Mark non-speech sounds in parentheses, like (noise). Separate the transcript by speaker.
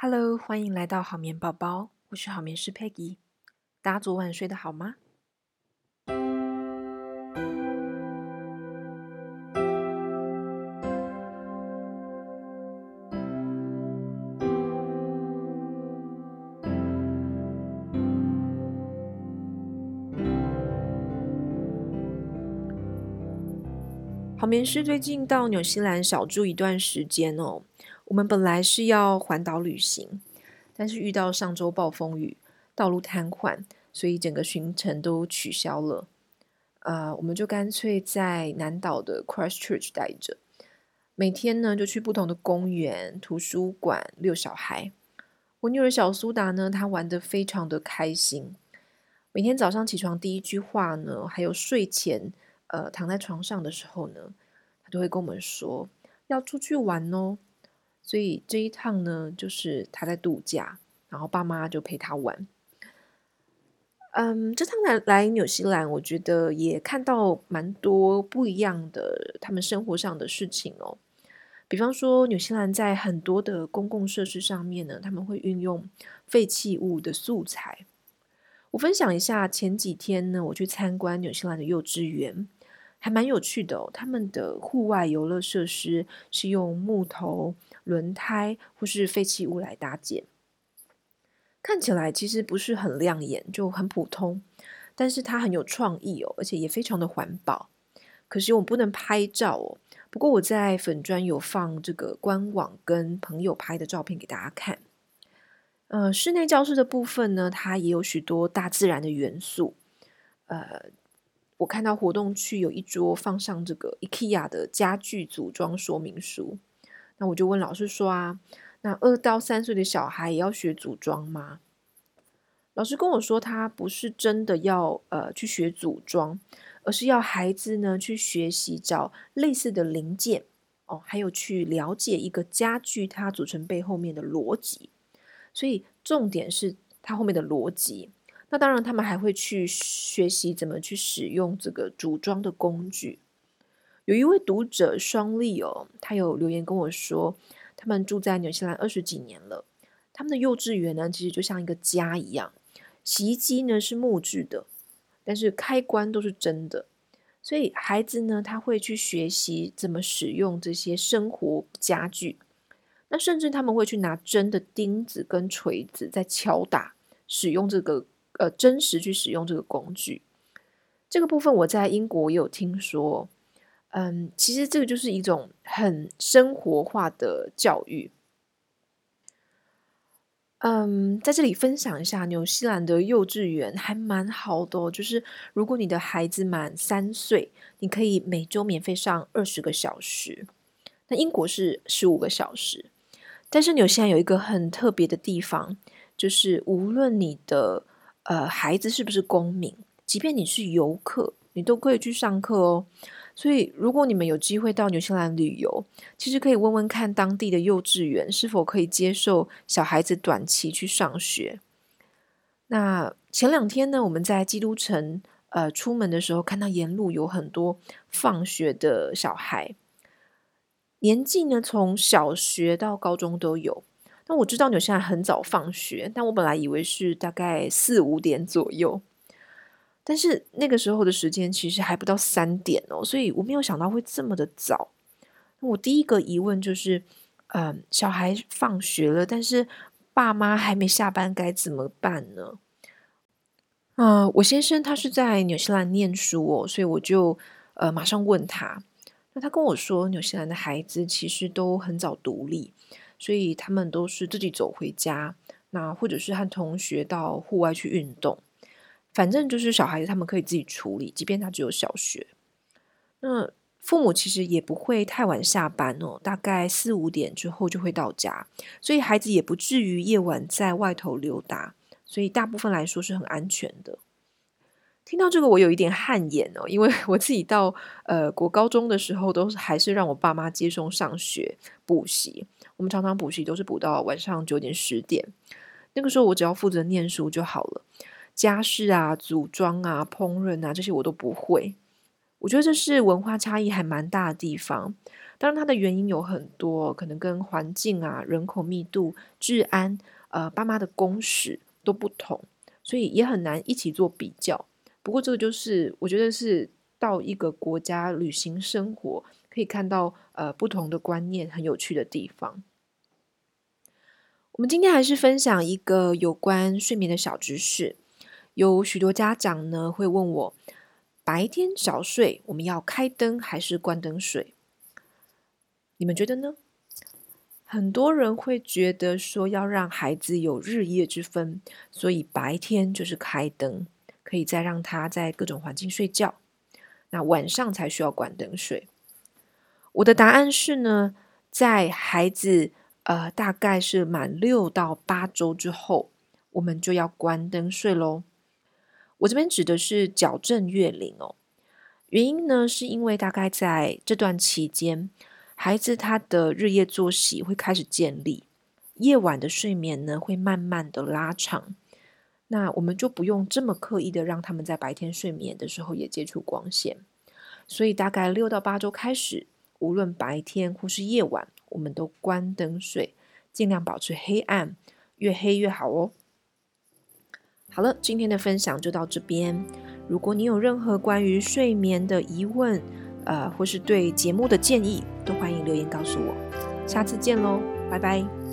Speaker 1: Hello，欢迎来到好眠宝宝，我是好眠师 Peggy。大家昨晚睡得好吗？好眠师最近到纽西兰小住一段时间哦。我们本来是要环岛旅行，但是遇到上周暴风雨，道路瘫痪，所以整个行程都取消了。呃，我们就干脆在南岛的 Christchurch 待着，每天呢就去不同的公园、图书馆遛小孩。我女儿小苏达呢，她玩得非常的开心。每天早上起床第一句话呢，还有睡前。呃，躺在床上的时候呢，他都会跟我们说要出去玩哦。所以这一趟呢，就是他在度假，然后爸妈就陪他玩。嗯，这趟来来纽西兰，我觉得也看到蛮多不一样的他们生活上的事情哦。比方说，纽西兰在很多的公共设施上面呢，他们会运用废弃物的素材。我分享一下，前几天呢，我去参观纽西兰的幼稚园。还蛮有趣的哦，他们的户外游乐设施是用木头、轮胎或是废弃物来搭建，看起来其实不是很亮眼，就很普通，但是它很有创意哦，而且也非常的环保。可惜我不能拍照哦，不过我在粉专有放这个官网跟朋友拍的照片给大家看。呃，室内教室的部分呢，它也有许多大自然的元素，呃。我看到活动区有一桌放上这个 IKEA 的家具组装说明书，那我就问老师说啊，那二到三岁的小孩也要学组装吗？老师跟我说，他不是真的要呃去学组装，而是要孩子呢去学习找类似的零件哦，还有去了解一个家具它组成背后面的逻辑，所以重点是它后面的逻辑。那当然，他们还会去学习怎么去使用这个组装的工具。有一位读者双利哦，他有留言跟我说，他们住在纽西兰二十几年了，他们的幼稚园呢，其实就像一个家一样。洗衣机呢是木质的，但是开关都是真的，所以孩子呢，他会去学习怎么使用这些生活家具。那甚至他们会去拿真的钉子跟锤子在敲打，使用这个。呃，真实去使用这个工具，这个部分我在英国也有听说。嗯，其实这个就是一种很生活化的教育。嗯，在这里分享一下，纽西兰的幼稚园还蛮好的，就是如果你的孩子满三岁，你可以每周免费上二十个小时。那英国是十五个小时，但是纽西兰有一个很特别的地方，就是无论你的呃，孩子是不是公民？即便你是游客，你都可以去上课哦。所以，如果你们有机会到纽西兰旅游，其实可以问问看当地的幼稚园是否可以接受小孩子短期去上学。那前两天呢，我们在基督城呃出门的时候，看到沿路有很多放学的小孩，年纪呢从小学到高中都有。那我知道纽西兰很早放学，但我本来以为是大概四五点左右，但是那个时候的时间其实还不到三点哦，所以我没有想到会这么的早。我第一个疑问就是，嗯，小孩放学了，但是爸妈还没下班，该怎么办呢？嗯，我先生他是在纽西兰念书哦，所以我就呃马上问他，那他跟我说，纽西兰的孩子其实都很早独立。所以他们都是自己走回家，那或者是和同学到户外去运动，反正就是小孩子他们可以自己处理，即便他只有小学。那父母其实也不会太晚下班哦，大概四五点之后就会到家，所以孩子也不至于夜晚在外头溜达，所以大部分来说是很安全的。听到这个，我有一点汗颜哦，因为 (laughs) 我自己到呃国高中的时候，都是还是让我爸妈接送上学补习。我们常常补习都是补到晚上九点十点，那个时候我只要负责念书就好了，家事啊、组装啊、烹饪啊这些我都不会。我觉得这是文化差异还蛮大的地方。当然，它的原因有很多，可能跟环境啊、人口密度、治安、呃、爸妈的工时都不同，所以也很难一起做比较。不过，这个就是我觉得是到一个国家旅行生活，可以看到呃不同的观念，很有趣的地方。我们今天还是分享一个有关睡眠的小知识。有许多家长呢会问我，白天早睡我们要开灯还是关灯睡？你们觉得呢？很多人会觉得说要让孩子有日夜之分，所以白天就是开灯，可以再让他在各种环境睡觉，那晚上才需要关灯睡。我的答案是呢，在孩子呃大概是满六到八周之后，我们就要关灯睡喽。我这边指的是矫正月龄哦，原因呢是因为大概在这段期间，孩子他的日夜作息会开始建立，夜晚的睡眠呢会慢慢的拉长，那我们就不用这么刻意的让他们在白天睡眠的时候也接触光线，所以大概六到八周开始，无论白天或是夜晚，我们都关灯睡，尽量保持黑暗，越黑越好哦。好了，今天的分享就到这边。如果你有任何关于睡眠的疑问，呃，或是对节目的建议，都欢迎留言告诉我。下次见喽，拜拜。